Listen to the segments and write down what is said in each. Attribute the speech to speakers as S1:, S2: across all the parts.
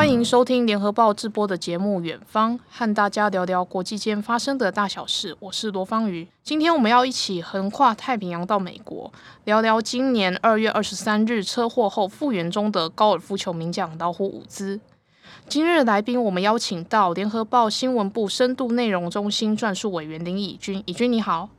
S1: 欢迎收听联合报直播的节目《远方》，和大家聊聊国际间发生的大小事。我是罗芳瑜，今天我们要一起横跨太平洋到美国，聊聊今年二月二十三日车祸后复原中的高尔夫球名将老虎伍兹。今日来宾，我们邀请到联合报新闻部深度内容中心撰述委员林以军。以军你好。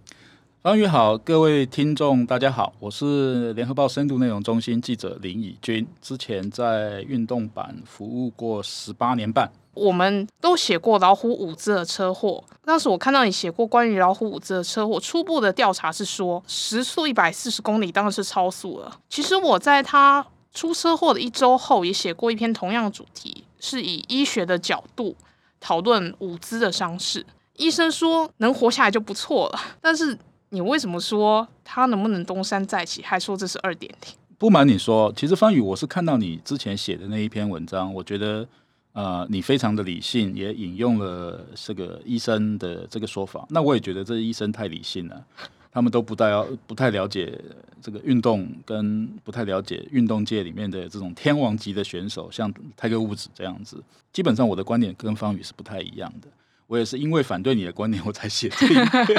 S2: 方宇好，各位听众大家好，我是联合报深度内容中心记者林以军，之前在运动版服务过十八年半。
S1: 我们都写过老虎伍兹的车祸，当时我看到你写过关于老虎伍兹的车祸，初步的调查是说时速一百四十公里当然是超速了。其实我在他出车祸的一周后也写过一篇同样的主题，是以医学的角度讨论伍兹的伤势。医生说能活下来就不错了，但是。你为什么说他能不能东山再起？还说这是二点零？
S2: 不瞒你说，其实方宇，我是看到你之前写的那一篇文章，我觉得呃，你非常的理性，也引用了这个医生的这个说法。那我也觉得这医生太理性了，他们都不太不太了解这个运动，跟不太了解运动界里面的这种天王级的选手，像泰格伍兹这样子。基本上我的观点跟方宇是不太一样的。我也是因为反对你的观点，我才写这个。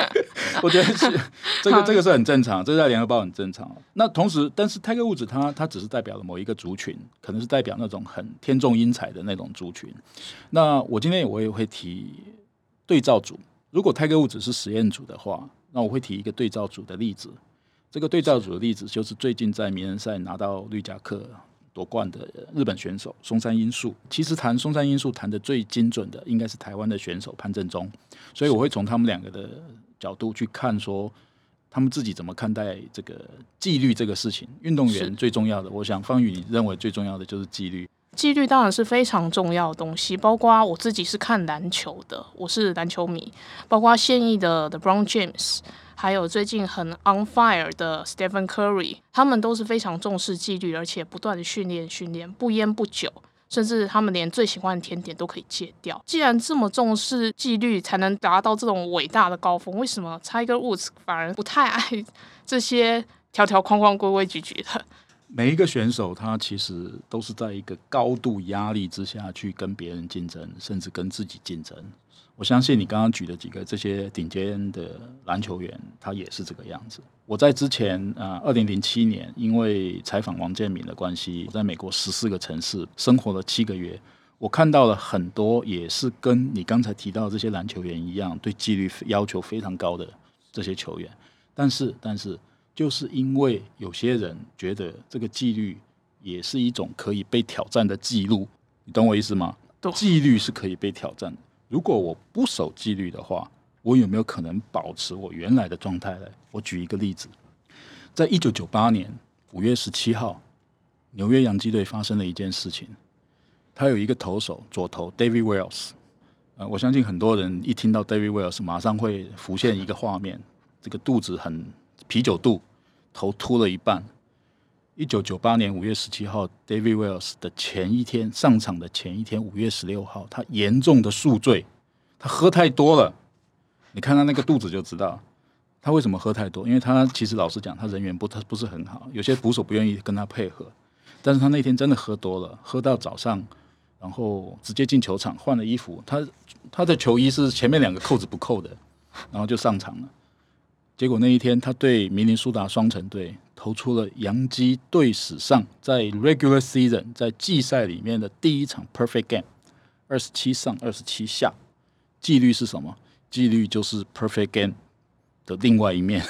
S2: 我觉得是 这个，这个是很正常，这个在联合报很正常。那同时，但是泰格物质它它只是代表了某一个族群，可能是代表那种很天纵英才的那种族群。那我今天我也会提对照组，如果泰格物质是实验组的话，那我会提一个对照组的例子。这个对照组的例子就是最近在名人赛拿到绿夹克。夺冠的日本选手松山英树，其实谈松山英树谈的最精准的应该是台湾的选手潘正中，所以我会从他们两个的角度去看，说他们自己怎么看待这个纪律这个事情。运动员最重要的，我想方宇你认为最重要的就是纪律。
S1: 纪律当然是非常重要的东西，包括我自己是看篮球的，我是篮球迷，包括现役的 The Brown James。还有最近很 on fire 的 Stephen Curry，他们都是非常重视纪律，而且不断的训练训练，不烟不酒，甚至他们连最喜欢的甜点都可以戒掉。既然这么重视纪律，才能达到这种伟大的高峰，为什么 Tiger Woods 反而不太爱这些条条框框、规规矩矩的？
S2: 每一个选手，他其实都是在一个高度压力之下去跟别人竞争，甚至跟自己竞争。我相信你刚刚举的几个这些顶尖的篮球员，他也是这个样子。我在之前啊，二零零七年，因为采访王建民的关系，我在美国十四个城市生活了七个月，我看到了很多也是跟你刚才提到的这些篮球员一样，对纪律要求非常高的这些球员。但是，但是，就是因为有些人觉得这个纪律也是一种可以被挑战的记录，你懂我意思吗？纪律是可以被挑战的。如果我不守纪律的话，我有没有可能保持我原来的状态呢？我举一个例子，在一九九八年五月十七号，纽约洋基队发生了一件事情。他有一个投手左投 David Wells，呃，我相信很多人一听到 David Wells，马上会浮现一个画面：这个肚子很啤酒肚，头秃了一半。一九九八年五月十七号，David Wells 的前一天上场的前一天，五月十六号，他严重的宿醉，他喝太多了。你看他那个肚子就知道，他为什么喝太多？因为他其实老实讲，他人缘不他不是很好，有些捕手不愿意跟他配合。但是他那天真的喝多了，喝到早上，然后直接进球场换了衣服，他他的球衣是前面两个扣子不扣的，然后就上场了。结果那一天，他对明尼苏达双城队投出了洋基队史上在 regular season 在季赛里面的第一场 perfect game，二十七上二十七下。纪律是什么？纪律就是 perfect game 的另外一面。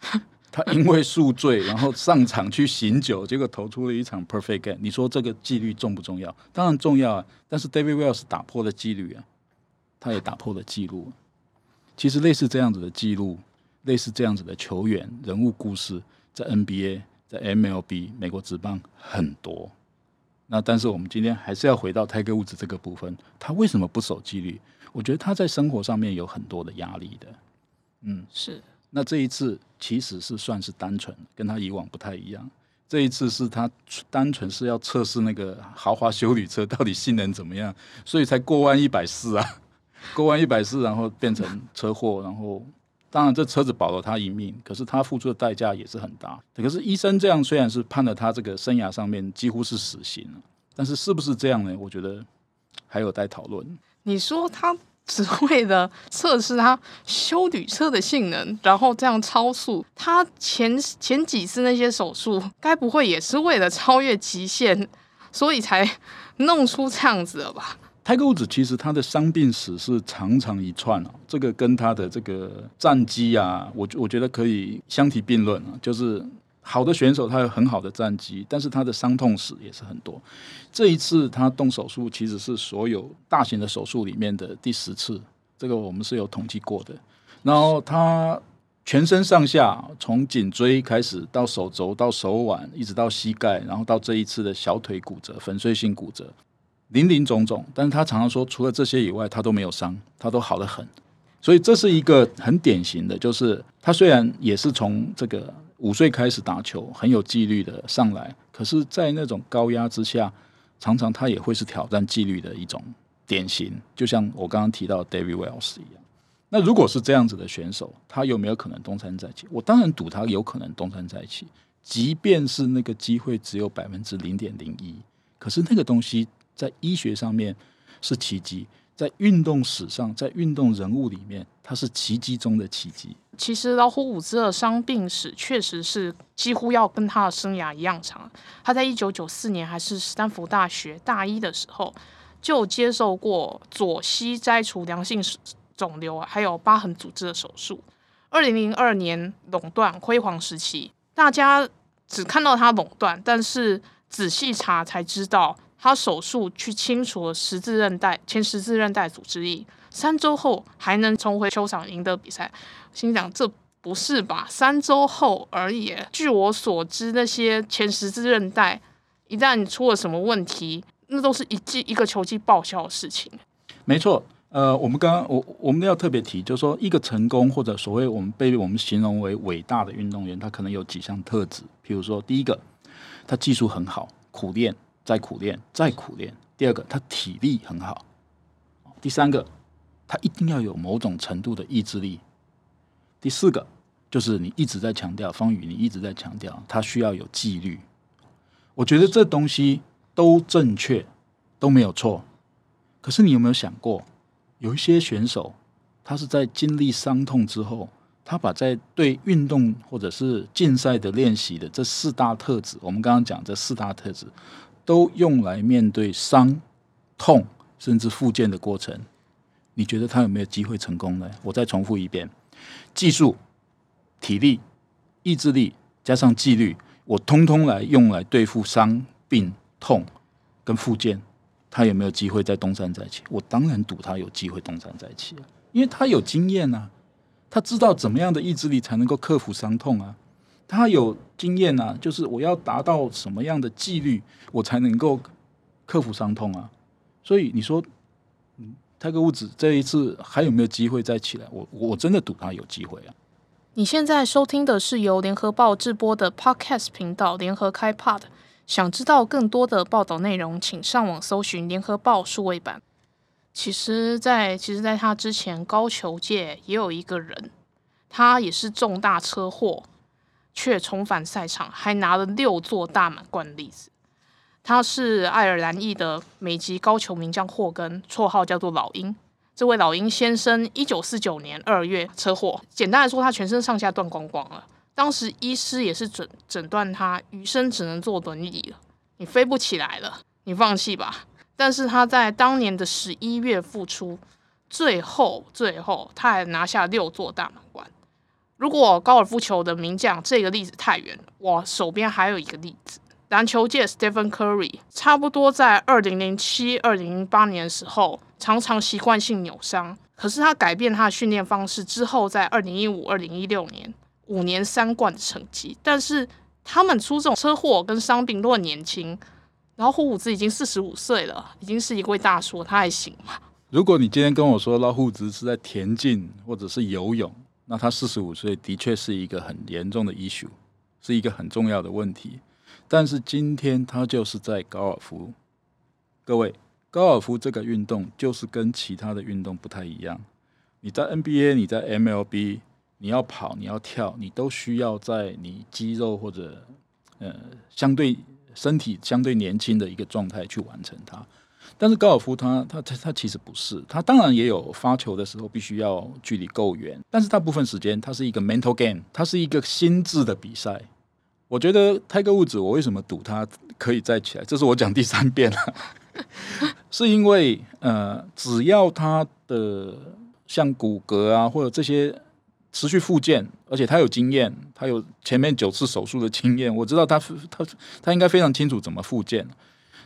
S2: 他因为宿醉，然后上场去醒酒，结果投出了一场 perfect game。你说这个纪律重不重要？当然重要啊！但是 David Wells 打破了纪律啊，他也打破了纪录。其实类似这样子的记录。类似这样子的球员人物故事，在 NBA、在 MLB、美国职棒很多。那但是我们今天还是要回到泰格伍兹这个部分，他为什么不守纪律？我觉得他在生活上面有很多的压力的。嗯，
S1: 是。
S2: 那这一次其实是算是单纯，跟他以往不太一样。这一次是他单纯是要测试那个豪华修理车到底性能怎么样，所以才过弯一百四啊，过弯一百四，然后变成车祸，然后。当然，这车子保了他一命，可是他付出的代价也是很大。可是医生这样虽然是判了他这个生涯上面几乎是死刑，但是是不是这样呢？我觉得还有待讨论。
S1: 你说他只为了测试他修旅车的性能，然后这样超速，他前前几次那些手术，该不会也是为了超越极限，所以才弄出这样子了吧？
S2: 泰格伍兹其实他的伤病史是长长一串啊，这个跟他的这个战绩啊，我我觉得可以相提并论啊。就是好的选手他有很好的战绩，但是他的伤痛史也是很多。这一次他动手术其实是所有大型的手术里面的第十次，这个我们是有统计过的。然后他全身上下从颈椎开始到手肘到手腕，一直到膝盖，然后到这一次的小腿骨折、粉碎性骨折。林林总总，但是他常常说，除了这些以外，他都没有伤，他都好得很。所以这是一个很典型的，就是他虽然也是从这个五岁开始打球，很有纪律的上来，可是，在那种高压之下，常常他也会是挑战纪律的一种典型。就像我刚刚提到 David Wells 一样。那如果是这样子的选手，他有没有可能东山再起？我当然赌他有可能东山再起，即便是那个机会只有百分之零点零一，可是那个东西。在医学上面是奇迹，在运动史上，在运动人物里面，它是奇迹中的奇迹。
S1: 其实老虎伍兹的伤病史确实是几乎要跟他的生涯一样长。他在一九九四年还是斯坦福大学大一的时候，就接受过左膝摘除良性肿瘤还有疤痕组织的手术。二零零二年垄断辉煌时期，大家只看到他垄断，但是仔细查才知道。他手术去清除了十字韧带前十字韧带组织液，三周后还能重回球场赢得比赛。心想这不是吧？三周后而已。据我所知，那些前十字韧带一旦出了什么问题，那都是一季一个球季报销的事情。
S2: 没错，呃，我们刚刚我我们要特别提，就是说一个成功或者所谓我们被我们形容为伟大的运动员，他可能有几项特质。譬如说，第一个，他技术很好，苦练。再苦练，再苦练。第二个，他体力很好。第三个，他一定要有某种程度的意志力。第四个，就是你一直在强调，方宇，你一直在强调，他需要有纪律。我觉得这东西都正确，都没有错。可是你有没有想过，有一些选手，他是在经历伤痛之后，他把在对运动或者是竞赛的练习的这四大特质，我们刚刚讲这四大特质。都用来面对伤、痛甚至复健的过程，你觉得他有没有机会成功呢？我再重复一遍：技术、体力、意志力加上纪律，我通通来用来对付伤、病、痛跟复健，他有没有机会再东山再起？我当然赌他有机会东山再起啊，因为他有经验啊，他知道怎么样的意志力才能够克服伤痛啊。他有经验啊，就是我要达到什么样的纪律，我才能够克服伤痛啊。所以你说，嗯，泰格伍兹这一次还有没有机会再起来？我我真的赌他有机会啊。
S1: 你现在收听的是由联合报制播的 Podcast 频道联合开 Pod。想知道更多的报道内容，请上网搜寻联合报数位版。其实在，在其实，在他之前，高球界也有一个人，他也是重大车祸。却重返赛场，还拿了六座大满贯例子。他是爱尔兰裔的美籍高球名将霍根，绰号叫做老鹰。这位老鹰先生，一九四九年二月车祸，简单来说，他全身上下断光光了。当时医师也是诊诊断他余生只能坐轮椅了，你飞不起来了，你放弃吧。但是他在当年的十一月复出，最后最后他还拿下六座大满贯。如果高尔夫球的名将这个例子太远，我手边还有一个例子，篮球界 Stephen Curry，差不多在二零零七、二零零八年的时候，常常习惯性扭伤，可是他改变他的训练方式之后，在二零一五、二零一六年五年三冠的成绩，但是他们出这种车祸跟伤病都很年轻，然后虎伍兹已经四十五岁了，已经是一位大叔，他还行吗？
S2: 如果你今天跟我说老虎伍兹是在田径或者是游泳，那他四十五岁的确是一个很严重的 issue，是一个很重要的问题。但是今天他就是在高尔夫，各位，高尔夫这个运动就是跟其他的运动不太一样。你在 NBA，你在 MLB，你要跑，你要跳，你都需要在你肌肉或者呃相对身体相对年轻的一个状态去完成它。但是高尔夫它它它它其实不是，它当然也有发球的时候必须要距离够远，但是大部分时间它是一个 mental game，它是一个心智的比赛。我觉得泰格伍兹，我为什么赌他可以再起来？这是我讲第三遍了，是因为呃，只要他的像骨骼啊或者这些持续复健，而且他有经验，他有前面九次手术的经验，我知道他他他应该非常清楚怎么复健。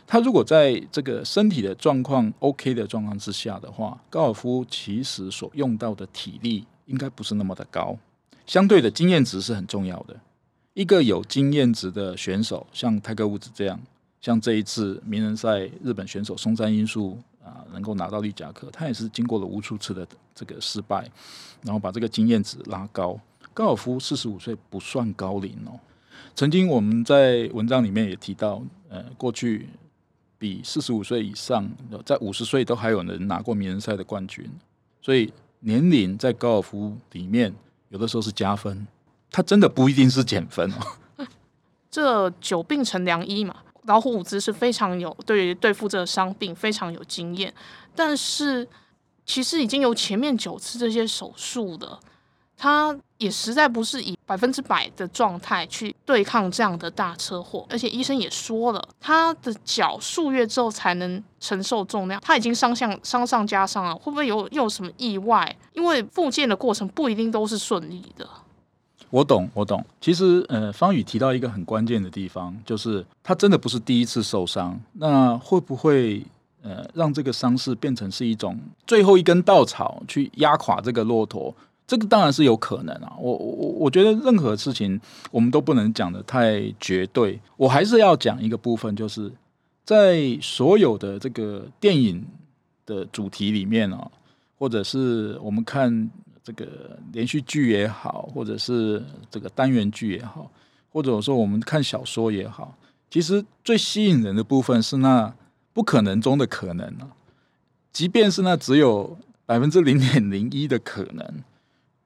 S2: 他如果在这个身体的状况 OK 的状况之下的话，高尔夫其实所用到的体力应该不是那么的高，相对的经验值是很重要的。一个有经验值的选手，像泰格伍兹这样，像这一次名人赛日本选手松山英树啊，能够拿到绿夹克，他也是经过了无数次的这个失败，然后把这个经验值拉高。高尔夫四十五岁不算高龄哦。曾经我们在文章里面也提到，呃，过去比四十五岁以上，在五十岁都还有人拿过名人赛的冠军，所以年龄在高尔夫里面有的时候是加分。他真的不一定是减分哦。
S1: 这久病成良医嘛，老虎伍兹是非常有对对付这个伤病非常有经验，但是其实已经有前面九次这些手术的，他也实在不是以百分之百的状态去对抗这样的大车祸，而且医生也说了，他的脚数月之后才能承受重量，他已经伤上伤上加伤了，会不会有又有什么意外？因为复健的过程不一定都是顺利的。
S2: 我懂，我懂。其实，呃，方宇提到一个很关键的地方，就是他真的不是第一次受伤。那会不会，呃，让这个伤势变成是一种最后一根稻草，去压垮这个骆驼？这个当然是有可能啊。我我我觉得任何事情我们都不能讲的太绝对。我还是要讲一个部分，就是在所有的这个电影的主题里面啊，或者是我们看。这个连续剧也好，或者是这个单元剧也好，或者说我们看小说也好，其实最吸引人的部分是那不可能中的可能啊！即便是那只有百分之零点零一的可能，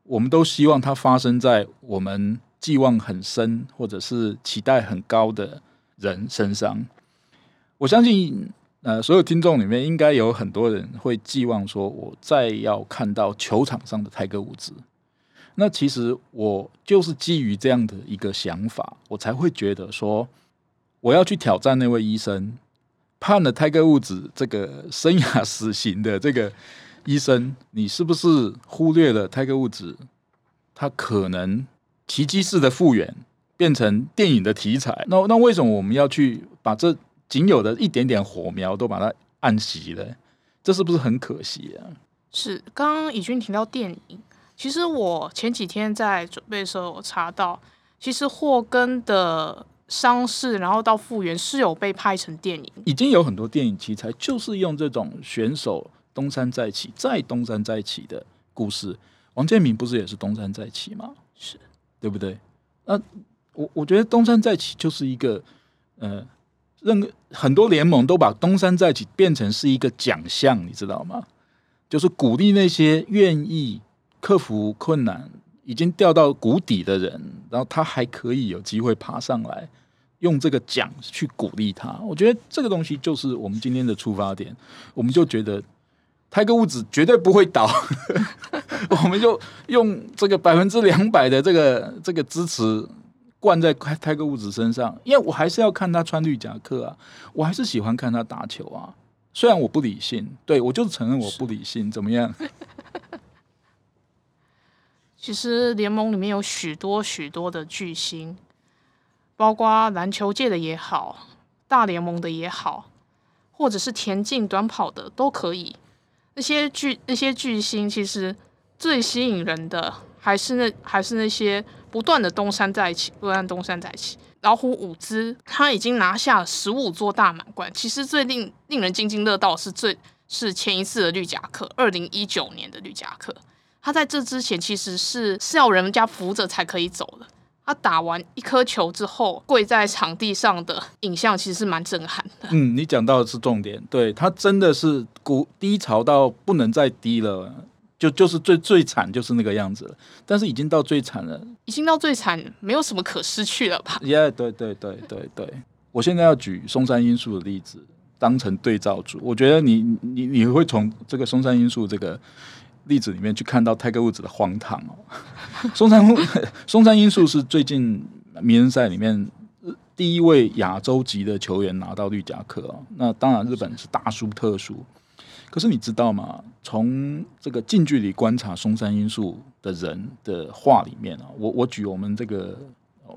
S2: 我们都希望它发生在我们寄望很深或者是期待很高的人身上。我相信。呃，所有听众里面应该有很多人会寄望说，我再要看到球场上的泰格伍兹。那其实我就是基于这样的一个想法，我才会觉得说，我要去挑战那位医生，判了泰格伍兹这个生涯死刑的这个医生，你是不是忽略了泰格物质？它可能奇迹式的复原，变成电影的题材？那那为什么我们要去把这？仅有的一点点火苗都把它按熄了，这是不是很可惜啊？
S1: 是，刚刚以军提到电影，其实我前几天在准备的时候，我查到，其实霍根的伤势，然后到复原是有被拍成电影，
S2: 已经有很多电影题材，就是用这种选手东山再起、再东山再起的故事。王建民不是也是东山再起吗？
S1: 是，
S2: 对不对？那我我觉得东山再起就是一个，呃。任很多联盟都把东山再起变成是一个奖项，你知道吗？就是鼓励那些愿意克服困难、已经掉到谷底的人，然后他还可以有机会爬上来，用这个奖去鼓励他。我觉得这个东西就是我们今天的出发点。我们就觉得泰格伍兹绝对不会倒，我们就用这个百分之两百的这个这个支持。灌在泰格伍兹身上，因为我还是要看他穿绿夹克啊，我还是喜欢看他打球啊。虽然我不理性，对，我就是承认我不理性，怎么样？
S1: 其实联盟里面有许多许多的巨星，包括篮球界的也好，大联盟的也好，或者是田径短跑的都可以。那些巨那些巨星，其实最吸引人的还是那还是那些。不断的东山再起，不断东山再起。老虎伍兹他已经拿下了十五座大满贯。其实最令令人津津乐道是最是前一次的绿夹克，二零一九年的绿夹克。他在这之前其实是是要人家扶着才可以走的。他打完一颗球之后跪在场地上的影像，其实是蛮震撼的。
S2: 嗯，你讲到的是重点，对，他真的是谷低潮到不能再低了。就就是最最惨就是那个样子了，但是已经到最惨了，
S1: 已经到最惨，没有什么可失去了吧？
S2: 耶，yeah，对对对对对，我现在要举松山因素的例子，当成对照组。我觉得你你你会从这个松山因素这个例子里面去看到泰格伍兹的荒唐哦。松山 松山英树是最近名人赛里面第一位亚洲籍的球员拿到绿夹克哦。那当然日本是大输特输。可是你知道吗？从这个近距离观察松山英树的人的话里面啊，我我举我们这个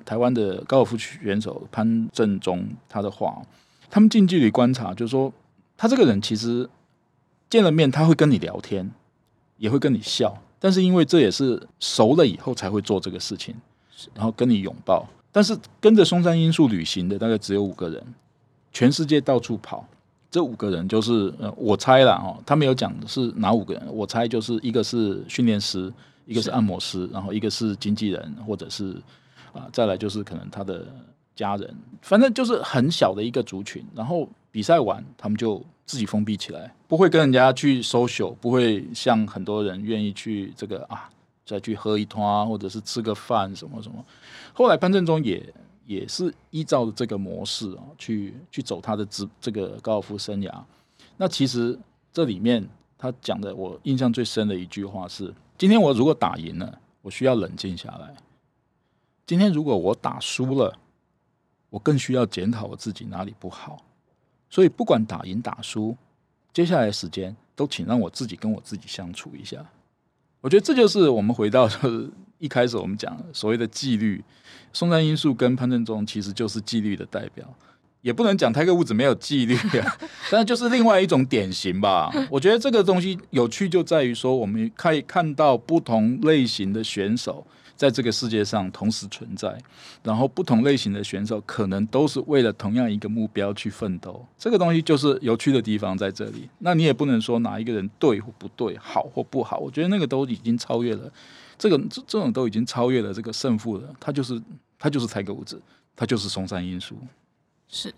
S2: 台湾的高尔夫选手潘正中他的话，他们近距离观察，就是说他这个人其实见了面他会跟你聊天，也会跟你笑，但是因为这也是熟了以后才会做这个事情，然后跟你拥抱。但是跟着松山因素旅行的大概只有五个人，全世界到处跑。这五个人就是呃，我猜了哦，他没有讲是哪五个人，我猜就是一个是训练师，一个是按摩师，然后一个是经纪人，或者是啊、呃，再来就是可能他的家人，反正就是很小的一个族群。然后比赛完，他们就自己封闭起来，不会跟人家去 social，不会像很多人愿意去这个啊，再去喝一通啊，或者是吃个饭什么什么。后来潘政琮也。也是依照这个模式啊，去去走他的职这个高尔夫生涯。那其实这里面他讲的，我印象最深的一句话是：今天我如果打赢了，我需要冷静下来；今天如果我打输了，我更需要检讨我自己哪里不好。所以不管打赢打输，接下来时间都请让我自己跟我自己相处一下。我觉得这就是我们回到。一开始我们讲所谓的纪律，松山英树跟潘政琮其实就是纪律的代表，也不能讲泰格物质没有纪律啊，但是就是另外一种典型吧。我觉得这个东西有趣就在于说，我们可以看到不同类型的选手在这个世界上同时存在，然后不同类型的选手可能都是为了同样一个目标去奋斗。这个东西就是有趣的地方在这里。那你也不能说哪一个人对或不对，好或不好。我觉得那个都已经超越了。这个这这种都已经超越了这个胜负了，他就是他就是泰格伍兹，他就是松山英树。
S1: 是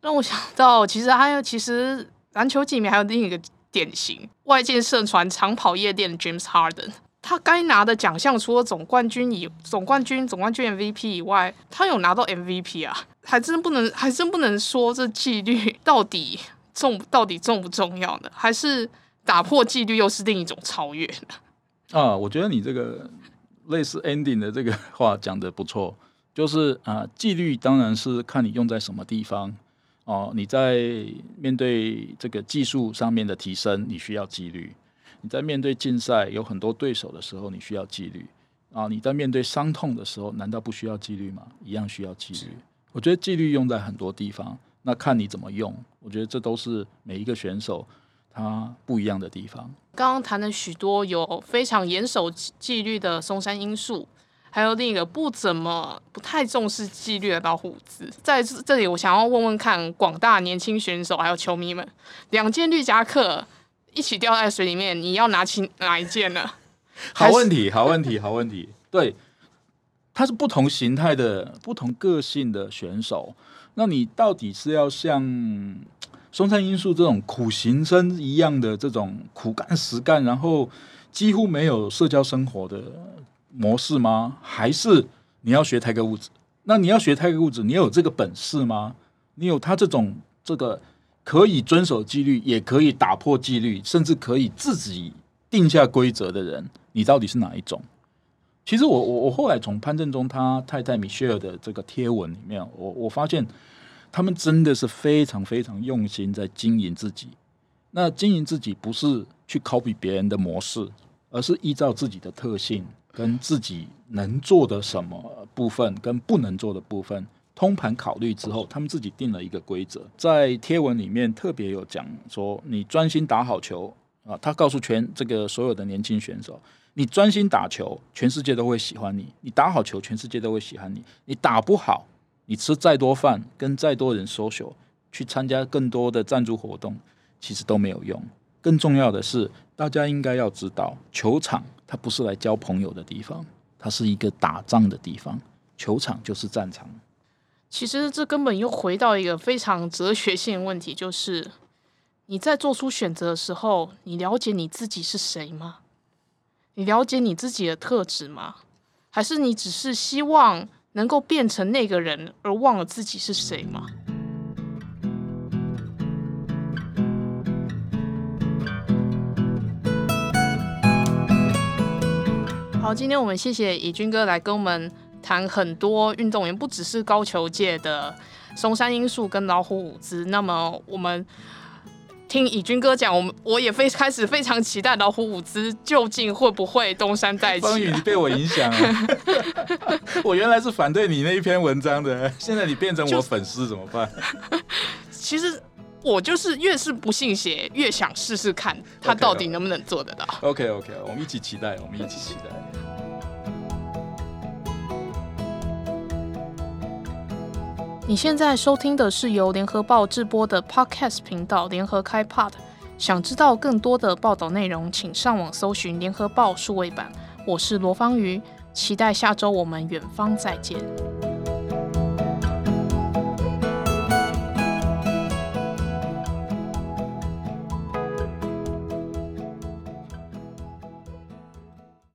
S1: 让我想到，其实还有其实篮球界里面还有另一个典型，外界盛传长跑夜店的 James Harden，他该拿的奖项除了总冠军以总冠军总冠军 MVP 以外，他有拿到 MVP 啊，还真不能还真不能说这纪律到底重到底重不重要呢？还是打破纪律又是另一种超越呢？
S2: 啊，我觉得你这个类似 ending 的这个话讲的不错，就是啊，纪律当然是看你用在什么地方哦。你在面对这个技术上面的提升，你需要纪律；你在面对竞赛有很多对手的时候，你需要纪律啊。你在面对伤痛的时候，难道不需要纪律吗？一样需要纪律。我觉得纪律用在很多地方，那看你怎么用。我觉得这都是每一个选手。他不一样的地方。
S1: 刚刚谈了许多有非常严守纪律的松山英树，还有另一个不怎么不太重视纪律的老虎子。在这里，我想要问问看广大年轻选手还有球迷们，两件绿夹克一起掉在水里面，你要拿起哪一件呢？
S2: 好问题，好问题，好问题。对，他是不同形态的、不同个性的选手。那你到底是要像？松山英树这种苦行僧一样的这种苦干实干，然后几乎没有社交生活的模式吗？还是你要学泰格伍兹？那你要学泰格伍兹，你有这个本事吗？你有他这种这个可以遵守纪律，也可以打破纪律，甚至可以自己定下规则的人，你到底是哪一种？其实我我我后来从潘振中他太太米歇尔的这个贴文里面，我我发现。他们真的是非常非常用心在经营自己。那经营自己不是去 copy 别人的模式，而是依照自己的特性跟自己能做的什么部分跟不能做的部分通盘考虑之后，他们自己定了一个规则。在贴文里面特别有讲说，你专心打好球啊，他告诉全这个所有的年轻选手，你专心打球，全世界都会喜欢你；你打好球，全世界都会喜欢你；你打不好。你吃再多饭，跟再多人 social，去参加更多的赞助活动，其实都没有用。更重要的是，大家应该要知道，球场它不是来交朋友的地方，它是一个打仗的地方。球场就是战场。
S1: 其实这根本又回到一个非常哲学性的问题，就是你在做出选择的时候，你了解你自己是谁吗？你了解你自己的特质吗？还是你只是希望能够变成那个人，而忘了自己是谁吗？好，今天我们谢谢以军哥来跟我们谈很多运动员，不只是高球界的松山英树跟老虎伍兹。那么我们听以军哥讲，我们我也非开始非常期待老虎伍兹究竟会不会东山再起。
S2: 方宇，你被我影响了。我原来是反对你那一篇文章的，现在你变成我粉丝怎么办？
S1: 其实。我就是越是不信邪，越想试试看他到底能不能做得到。
S2: OK OK，我们一起期待，我们一起期待。
S1: 你现在收听的是由联合报制播的 Podcast 频道联合开 Pod。想知道更多的报道内容，请上网搜寻联合报数位版。我是罗芳瑜，期待下周我们远方再见。